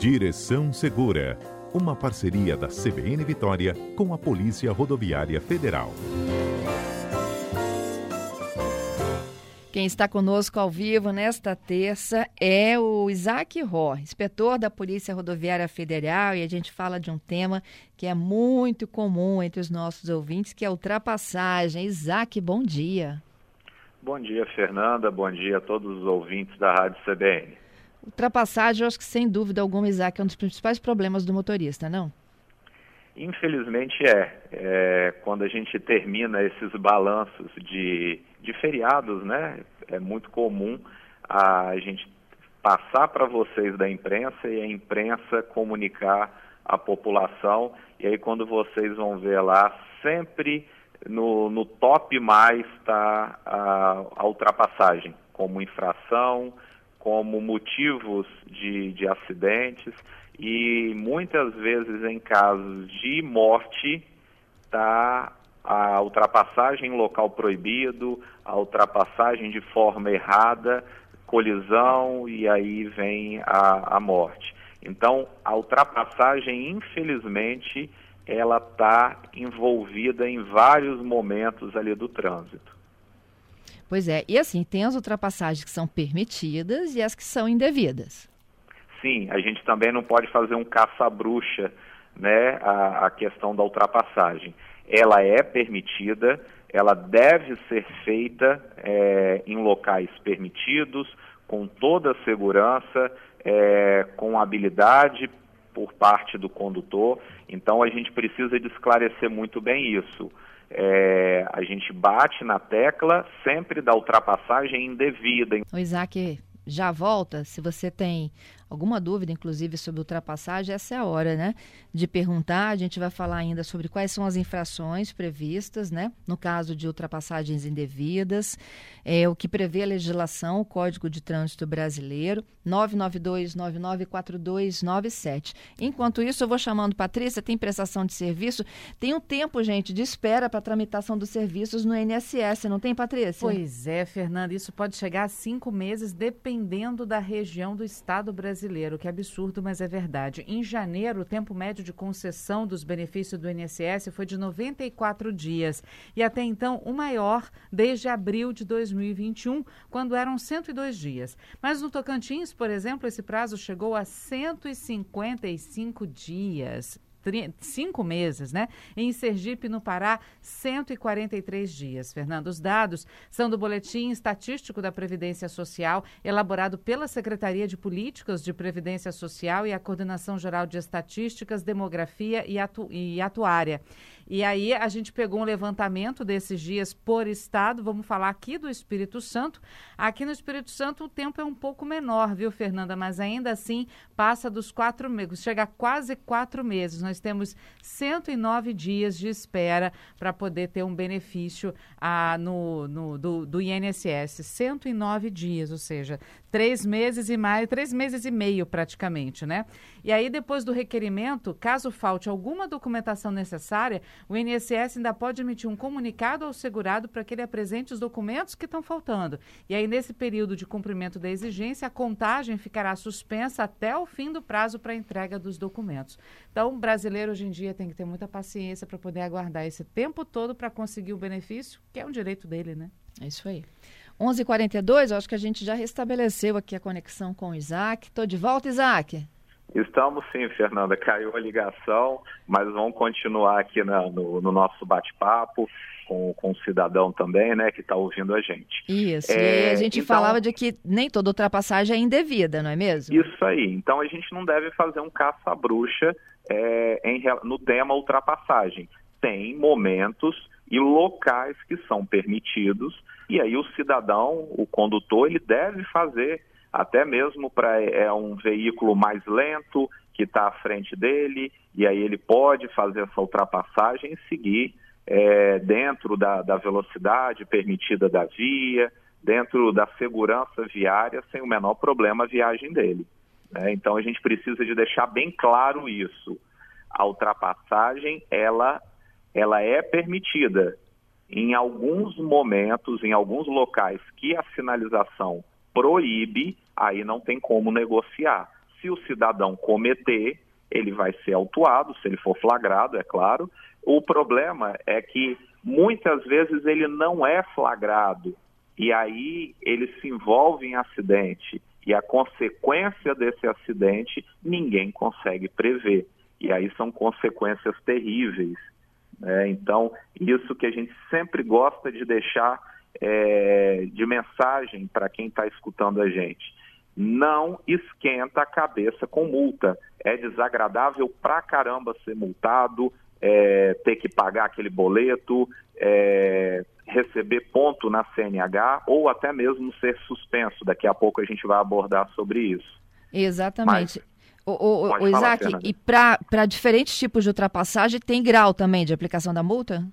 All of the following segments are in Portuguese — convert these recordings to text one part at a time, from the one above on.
Direção Segura, uma parceria da CBN Vitória com a Polícia Rodoviária Federal. Quem está conosco ao vivo nesta terça é o Isaac Ró, inspetor da Polícia Rodoviária Federal, e a gente fala de um tema que é muito comum entre os nossos ouvintes, que é ultrapassagem. Isaac, bom dia. Bom dia, Fernanda. Bom dia a todos os ouvintes da Rádio CBN. Ultrapassagem, eu acho que sem dúvida alguma, Isaac, é um dos principais problemas do motorista, não? Infelizmente é. é. Quando a gente termina esses balanços de, de feriados, né? É muito comum a gente passar para vocês da imprensa e a imprensa comunicar a população. E aí quando vocês vão ver lá, sempre no, no top mais está a, a ultrapassagem, como infração, como motivos de, de acidentes e muitas vezes em casos de morte está a ultrapassagem em local proibido, a ultrapassagem de forma errada, colisão e aí vem a, a morte. Então, a ultrapassagem, infelizmente, ela está envolvida em vários momentos ali do trânsito. Pois é, e assim, tem as ultrapassagens que são permitidas e as que são indevidas sim, a gente também não pode fazer um caça-bruxa, né, a, a questão da ultrapassagem. Ela é permitida, ela deve ser feita é, em locais permitidos, com toda a segurança, é, com habilidade por parte do condutor. Então a gente precisa de esclarecer muito bem isso. É, a gente bate na tecla sempre da ultrapassagem indevida. O Isaac já volta. Se você tem alguma dúvida, inclusive, sobre ultrapassagem, essa é a hora, né? De perguntar. A gente vai falar ainda sobre quais são as infrações previstas, né? No caso de ultrapassagens indevidas, é, o que prevê a legislação, o Código de Trânsito Brasileiro, 992-994297. Enquanto isso, eu vou chamando Patrícia, tem prestação de serviço. Tem um tempo, gente, de espera para tramitação dos serviços no INSS, não tem, Patrícia? Pois é, Fernanda, isso pode chegar a cinco meses, dependendo da região do Estado brasileiro brasileiro, que absurdo, mas é verdade. Em janeiro, o tempo médio de concessão dos benefícios do INSS foi de 94 dias e até então o maior desde abril de 2021, quando eram 102 dias. Mas no Tocantins, por exemplo, esse prazo chegou a 155 dias cinco meses, né? Em Sergipe, no Pará, 143 dias. Fernando, os dados são do Boletim Estatístico da Previdência Social, elaborado pela Secretaria de Políticas de Previdência Social e a Coordenação Geral de Estatísticas, Demografia e, Atu e Atuária. E aí a gente pegou um levantamento desses dias por estado. Vamos falar aqui do Espírito Santo. Aqui no Espírito Santo o tempo é um pouco menor, viu, Fernanda? Mas ainda assim passa dos quatro meses, chega a quase quatro meses. Nós temos 109 dias de espera para poder ter um benefício ah, no, no, do, do INSS. 109 dias, ou seja, três meses e mais, três meses e meio praticamente, né? E aí, depois do requerimento, caso falte alguma documentação necessária, o INSS ainda pode emitir um comunicado ao segurado para que ele apresente os documentos que estão faltando. E aí, nesse período de cumprimento da exigência, a contagem ficará suspensa até o fim do prazo para entrega dos documentos. Então, o brasileiro hoje em dia tem que ter muita paciência para poder aguardar esse tempo todo para conseguir o benefício, que é um direito dele, né? É isso aí. 11:42, acho que a gente já restabeleceu aqui a conexão com o Isaac. Estou de volta, Isaac. Estamos sim, Fernanda. Caiu a ligação, mas vamos continuar aqui na, no, no, nosso bate-papo com, com o cidadão também, né, que está ouvindo a gente. Isso. É, e a gente então, falava de que nem toda ultrapassagem é indevida, não é mesmo? Isso aí. Então a gente não deve fazer um caça-bruxa é, no tema ultrapassagem. Tem momentos e locais que são permitidos e aí o cidadão, o condutor, ele deve fazer até mesmo para é um veículo mais lento que está à frente dele, e aí ele pode fazer essa ultrapassagem e seguir é, dentro da, da velocidade permitida da via, dentro da segurança viária, sem o menor problema a viagem dele. Né? Então a gente precisa de deixar bem claro isso. A ultrapassagem, ela, ela é permitida em alguns momentos, em alguns locais que a sinalização proíbe, aí não tem como negociar. se o cidadão cometer, ele vai ser autuado, se ele for flagrado, é claro. O problema é que muitas vezes ele não é flagrado e aí ele se envolve em acidente e a consequência desse acidente ninguém consegue prever. E aí são consequências terríveis. Né? Então, isso que a gente sempre gosta de deixar é, de mensagem para quem está escutando a gente. Não esquenta a cabeça com multa. É desagradável pra caramba ser multado, é, ter que pagar aquele boleto, é, receber ponto na CNH ou até mesmo ser suspenso. Daqui a pouco a gente vai abordar sobre isso. Exatamente. O, o, o Isaac, falar, e para diferentes tipos de ultrapassagem, tem grau também de aplicação da multa?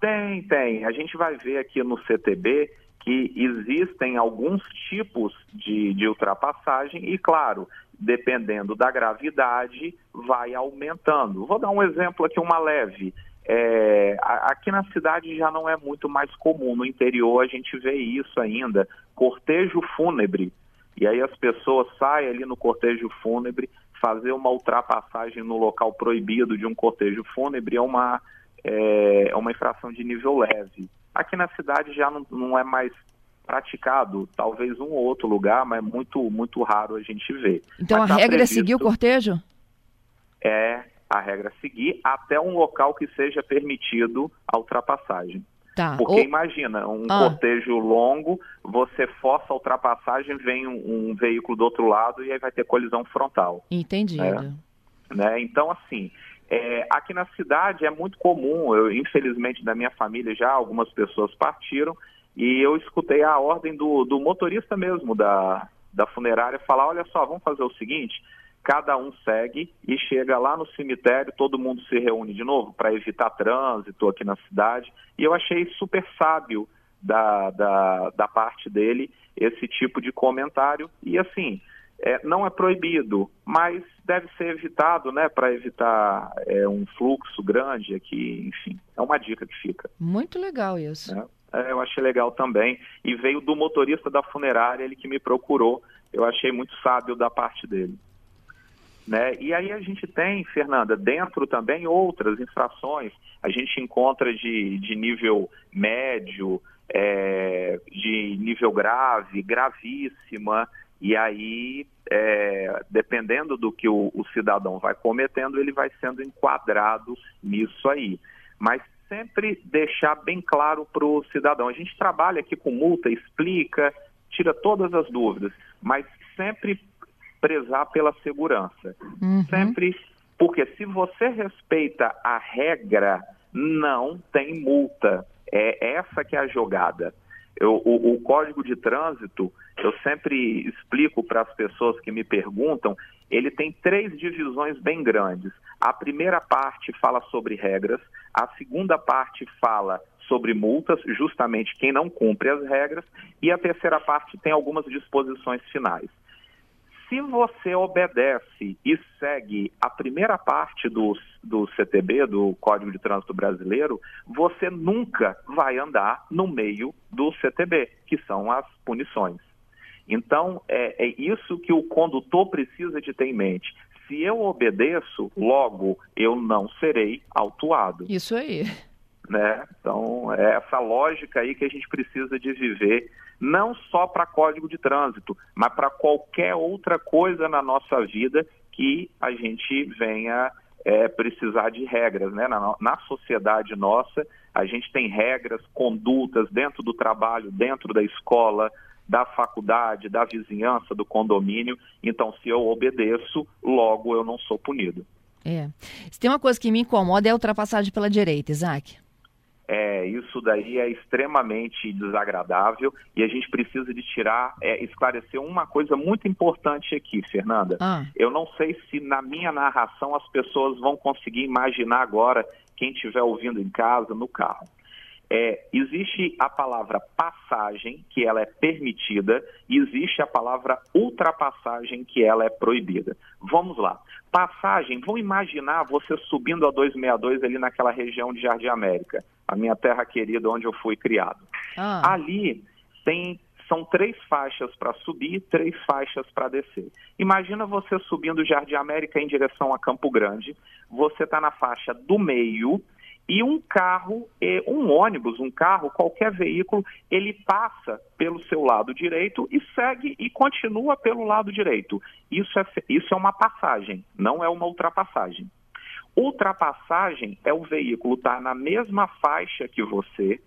Tem, tem. A gente vai ver aqui no CTB que existem alguns tipos de, de ultrapassagem e, claro, dependendo da gravidade, vai aumentando. Vou dar um exemplo aqui, uma leve. É, aqui na cidade já não é muito mais comum, no interior a gente vê isso ainda, cortejo fúnebre. E aí as pessoas saem ali no cortejo fúnebre, fazer uma ultrapassagem no local proibido de um cortejo fúnebre é uma, é, é uma infração de nível leve. Aqui na cidade já não, não é mais praticado, talvez um ou outro lugar, mas é muito, muito raro a gente ver. Então mas a tá regra previsto, é seguir o cortejo? É, a regra é seguir até um local que seja permitido a ultrapassagem. Tá. Porque imagina, um ah. cortejo longo, você força a ultrapassagem, vem um, um, veículo do outro lado e aí vai ter colisão frontal. Entendido. Né? né? Então, assim, é, aqui na cidade é muito comum, eu infelizmente da minha família já algumas pessoas partiram e eu escutei a ordem do, do motorista mesmo da, da funerária falar, olha só, vamos fazer o seguinte, cada um segue e chega lá no cemitério, todo mundo se reúne de novo para evitar trânsito aqui na cidade. E eu achei super sábio da, da, da parte dele esse tipo de comentário. E assim, é, não é proibido, mas deve ser evitado, né, para evitar é, um fluxo grande aqui, enfim, é uma dica que fica. Muito legal isso. É, é, eu achei legal também, e veio do motorista da funerária, ele que me procurou, eu achei muito sábio da parte dele. Né? E aí a gente tem, Fernanda, dentro também outras infrações, a gente encontra de, de nível médio, é, de nível grave, gravíssima, e aí, é, dependendo do que o, o, cidadão vai cometendo, ele vai sendo enquadrado nisso aí. Mas sempre deixar bem claro para o cidadão. A gente trabalha aqui com multa, explica, tira todas as dúvidas, mas sempre prezar pela segurança. Uhum. Sempre, porque se você respeita a regra, não tem multa. É essa que é a jogada. Eu, o, o, código de trânsito, eu sempre explico para as pessoas que me perguntam, ele tem três divisões bem grandes. A primeira parte fala sobre regras, a segunda parte fala sobre multas, justamente quem não cumpre as regras, e a terceira parte tem algumas disposições finais. Se você obedece e segue a primeira parte do, do CTB, do Código de Trânsito Brasileiro, você nunca vai andar no meio do CTB, que são as punições. Então, é, é isso que o condutor precisa de ter em mente. Se eu obedeço, logo eu não serei autuado. Isso aí. Né? Então, é essa lógica aí que a gente precisa de viver não só para código de trânsito, mas para qualquer outra coisa na nossa vida que a gente venha é, precisar de regras. Né? Na, na sociedade nossa, a gente tem regras, condutas dentro do trabalho, dentro da escola, da faculdade, da vizinhança, do condomínio. Então, se eu obedeço, logo eu não sou punido. É. Se tem uma coisa que me incomoda é a ultrapassagem pela direita, Isaac. É, isso daí é extremamente desagradável e a gente precisa de tirar, é, esclarecer uma coisa muito importante aqui, Fernanda. Ah. Eu não sei se na minha narração as pessoas vão conseguir imaginar agora, quem estiver ouvindo em casa, no carro. É, existe a palavra passagem, que ela é permitida, e existe a palavra ultrapassagem, que ela é proibida. Vamos lá. Passagem, vão imaginar você subindo a 262 ali naquela região de Jardim América, a minha terra querida onde eu fui criado. Ah. Ali tem são três faixas para subir, três faixas para descer. Imagina você subindo o Jardim América em direção a Campo Grande, você está na faixa do meio e um carro, um ônibus, um carro, qualquer veículo, ele passa pelo seu lado direito e segue e continua pelo lado direito. Isso é, isso é uma passagem, não é uma ultrapassagem. Ultrapassagem é o veículo estar tá na mesma faixa que você,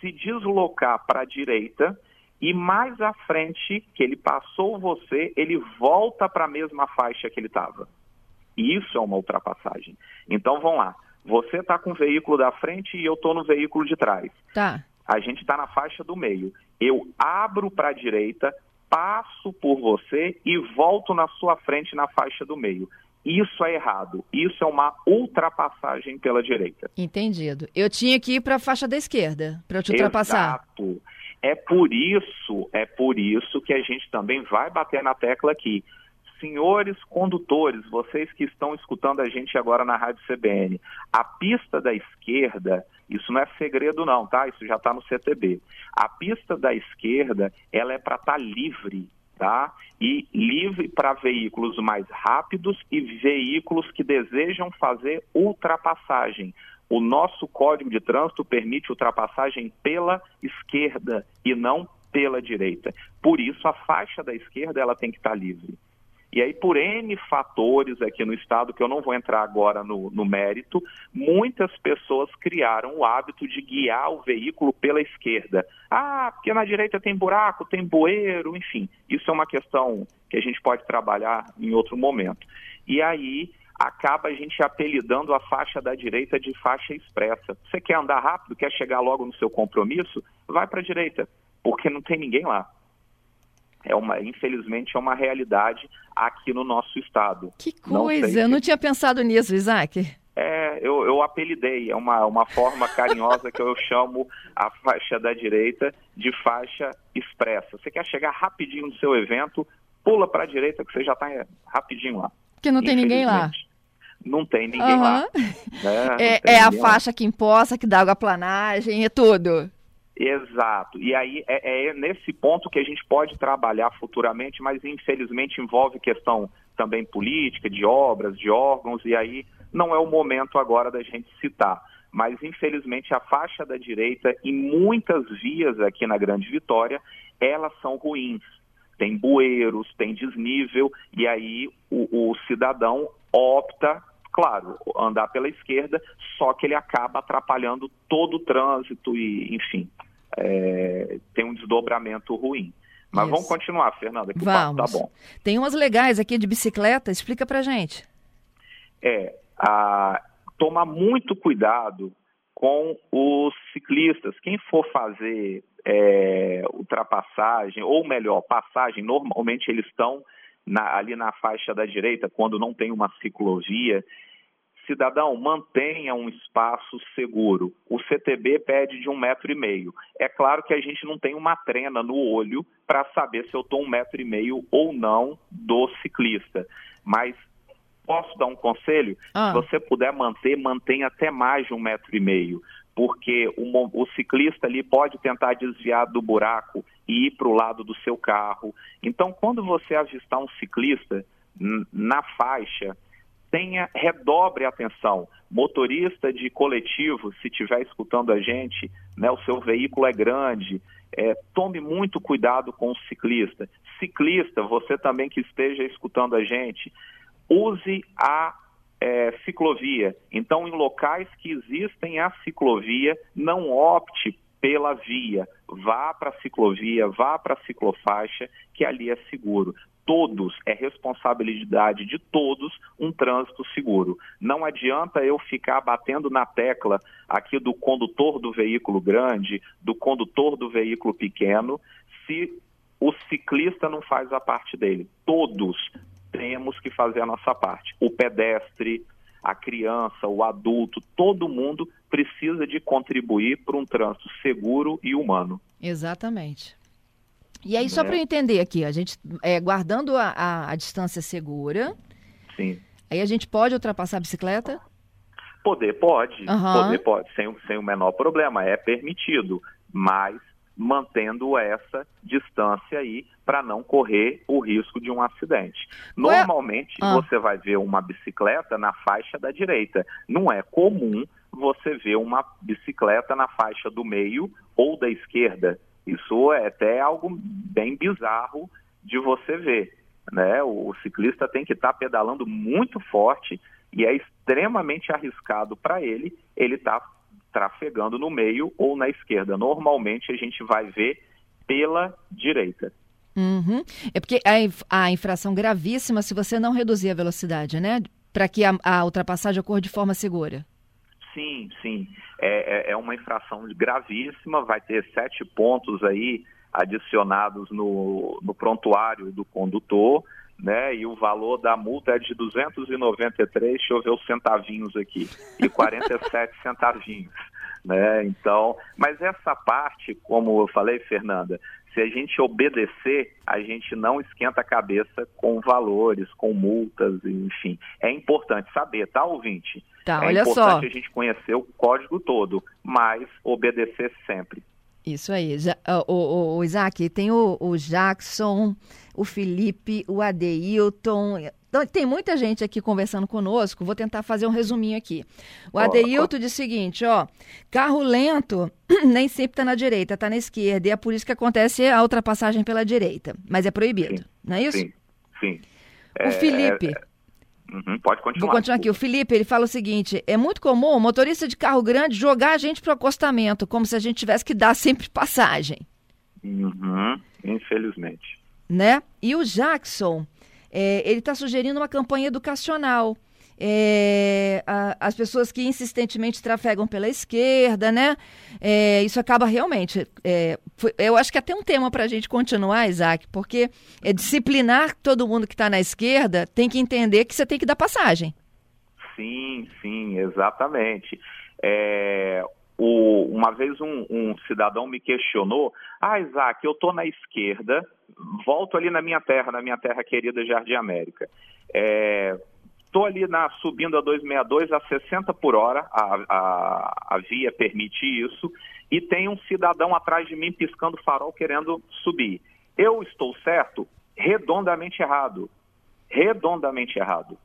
se deslocar para a direita e mais à frente que ele passou você, ele volta para a mesma faixa que ele estava. Isso é uma ultrapassagem. Então vamos lá. Você está com o veículo da frente e eu estou no veículo de trás. Tá. A gente está na faixa do meio. Eu abro para a direita, passo por você e volto na sua frente na faixa do meio. Isso é errado. Isso é uma ultrapassagem pela direita. Entendido. Eu tinha que ir para a faixa da esquerda para eu te ultrapassar. Exato. É por isso, é por isso que a gente também vai bater na tecla aqui. Senhores condutores, vocês que estão escutando a gente agora na Rádio CBN, a pista da esquerda, isso não é segredo não, tá? Isso já está no CTB. A pista da esquerda, ela é para estar tá livre, tá? E livre para veículos mais rápidos e veículos que desejam fazer ultrapassagem. O nosso Código de Trânsito permite ultrapassagem pela esquerda e não pela direita. Por isso, a faixa da esquerda ela tem que estar livre. E aí, por N fatores aqui no Estado, que eu não vou entrar agora no, no, mérito, muitas pessoas criaram o hábito de guiar o veículo pela esquerda. Ah, porque na direita tem buraco, tem bueiro, enfim. Isso é uma questão que a gente pode trabalhar em outro momento. E aí, acaba a gente apelidando a faixa da direita de faixa expressa. Você quer andar rápido, quer chegar logo no seu compromisso? Vai para a direita, porque não tem ninguém lá é uma, infelizmente, é uma realidade aqui no nosso estado. Que coisa, não eu não tinha pensado nisso, Isaac. É, eu, eu apelidei, é uma, uma forma carinhosa que eu chamo a faixa da direita de faixa expressa. Você quer chegar rapidinho no seu evento, pula para a direita que você já está rapidinho lá. Porque não tem ninguém lá. Não tem ninguém uhum. lá. Né? É, é a faixa lá. que imposta, que dá água planagem, é tudo. Exato. E aí é, é, nesse ponto que a gente pode trabalhar futuramente, mas infelizmente envolve questão também política, de obras, de órgãos, e aí não é o momento agora da gente citar. Mas infelizmente a faixa da direita e muitas vias aqui na Grande Vitória, elas são ruins. Tem bueiros, tem desnível, e aí o, o cidadão opta claro, andar pela esquerda, só que ele acaba atrapalhando todo o trânsito e, enfim, é, tem um desdobramento ruim. Mas Isso. vamos continuar, Fernanda, que vamos. o papo tá bom. Tem umas legais aqui de bicicleta, explica pra gente. É, a, tomar muito cuidado com os ciclistas. Quem for fazer é, ultrapassagem, ou melhor, passagem, normalmente eles estão na, ali na faixa da direita, quando não tem uma ciclovia, cidadão, mantenha um espaço seguro. O CTB pede de um metro e meio. É claro que a gente não tem uma trena no olho para saber se eu estou um metro e meio ou não do ciclista. Mas posso dar um conselho? Ah. Se você puder manter, mantenha até mais de um metro e meio. Porque o, o ciclista ali pode tentar desviar do buraco e ir para o lado do seu carro. Então, quando você avistar um ciclista na faixa, tenha, redobre a atenção. Motorista de coletivo, se estiver escutando a gente, né, o seu veículo é grande, é, tome muito cuidado com o ciclista. Ciclista, você também que esteja escutando a gente, use a é, ciclovia. Então, em locais que existem a ciclovia, não opte pela via. Vá para a ciclovia, vá para a ciclofaixa, que ali é seguro todos, é responsabilidade de todos um trânsito seguro. Não adianta eu ficar batendo na tecla aqui do condutor do veículo grande, do condutor do veículo pequeno, se o ciclista não faz a parte dele. Todos temos que fazer a nossa parte. O pedestre, a criança, o adulto, todo mundo precisa de contribuir para um trânsito seguro e humano. Exatamente. E aí, só né? para eu entender aqui, a gente é, guardando a, a, a, distância segura. Sim. Aí a gente pode ultrapassar a bicicleta? Poder pode, uhum. poder pode, sem, sem o menor problema, é permitido. Mas mantendo essa distância aí para não correr o risco de um acidente. Normalmente ah. você vai ver uma bicicleta na faixa da direita. Não é comum você ver uma bicicleta na faixa do meio ou da esquerda. Isso é até algo bem bizarro de você ver. Né? O, ciclista tem que estar tá pedalando muito forte e é extremamente arriscado para ele ele estar tá trafegando no meio ou na esquerda. Normalmente a gente vai ver pela direita. Uhum. É porque a, a infração gravíssima se você não reduzir a velocidade, né? Para que a, a ultrapassagem ocorra de forma segura. Sim, sim. É, é, é uma infração gravíssima, vai ter sete pontos aí adicionados no, no prontuário do condutor, né? E o valor da multa é de 293, deixa eu ver os centavinhos aqui, e 47 centavinhos, né? Então, mas essa parte, como eu falei, Fernanda, se a gente obedecer, a gente não esquenta a cabeça com valores, com multas, enfim. É importante saber, tá, ouvinte? Tá, é olha importante só. a gente conhecer o código todo, mas obedecer sempre. Isso aí. Já, o, o, o, Isaac, tem o, o Jackson, o Felipe, o Adeilton. Então, tem muita gente aqui conversando conosco. Vou tentar fazer um resuminho aqui. O Adeilton diz o seguinte: ó, carro lento nem sempre está na direita, está na esquerda. E é por isso que acontece a ultrapassagem pela direita. Mas é proibido, sim, não é isso? Sim, sim. O é, Felipe. É, Uhum, pode continuar. Vou continuar aqui. O Felipe, ele fala o seguinte: é muito comum o motorista de carro grande jogar a gente para o acostamento, como se a gente tivesse que dar sempre passagem. Uhum, infelizmente. Né? E o Jackson, é, ele está sugerindo uma campanha educacional é, a, as pessoas que insistentemente trafegam pela esquerda, né? É, isso acaba realmente. É, foi, eu acho que é até um tema para a gente continuar, Isaac, porque é disciplinar todo mundo que está na esquerda tem que entender que você tem que dar passagem. Sim, sim, exatamente. É, o, uma vez um, um, cidadão me questionou: Ah, Isaac, eu estou na esquerda, volto ali na minha terra, na minha terra querida Jardim América. É, Estou ali na, subindo a 262 a 60 por hora, a, a, a via permite isso, e tem um cidadão atrás de mim piscando farol querendo subir. Eu estou certo? Redondamente errado. Redondamente errado.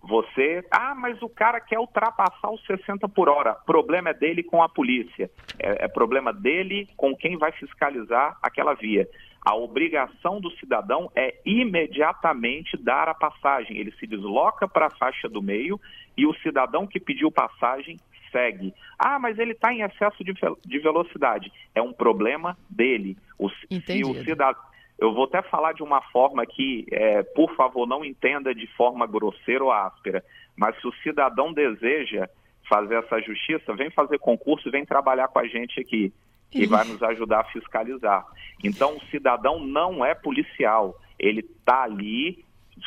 Você, ah, mas o cara quer ultrapassar os 60 por hora. Problema é dele com a polícia. É, é problema dele com quem vai fiscalizar aquela via. A obrigação do cidadão é imediatamente dar a passagem. Ele se desloca para a faixa do meio e o cidadão que pediu passagem segue. Ah, mas ele está em excesso de, de, velocidade. É um problema dele. O, se o cidadão, eu vou até falar de uma forma que, é, por favor, não entenda de forma grosseira ou áspera, mas se o cidadão deseja fazer essa justiça, vem fazer concurso, vem trabalhar com a gente aqui que vai nos ajudar a fiscalizar. Então, o cidadão não é policial, ele está ali,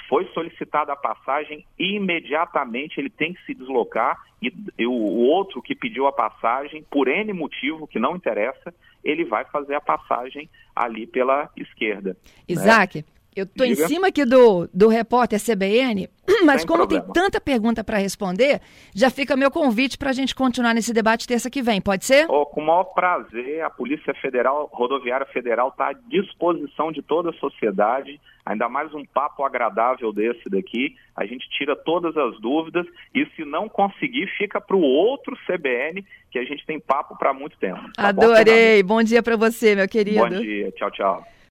foi solicitada a passagem, imediatamente ele tem que se deslocar e, e o, o, outro que pediu a passagem, por N motivo que não interessa, ele vai fazer a passagem ali pela esquerda. Né? Isaac, né? Eu estou em cima aqui do, do repórter CBN, mas Sem como problema. tem tanta pergunta para responder, já fica meu convite para a gente continuar nesse debate terça que vem, pode ser? Oh, com o maior prazer, a Polícia Federal, Rodoviária Federal está à disposição de toda a sociedade, ainda mais um papo agradável desse daqui, a gente tira todas as dúvidas e se não conseguir, fica para o outro CBN, que a gente tem papo para muito tempo. Tá Adorei, bom, bom dia para você, meu querido. Bom dia, tchau, tchau.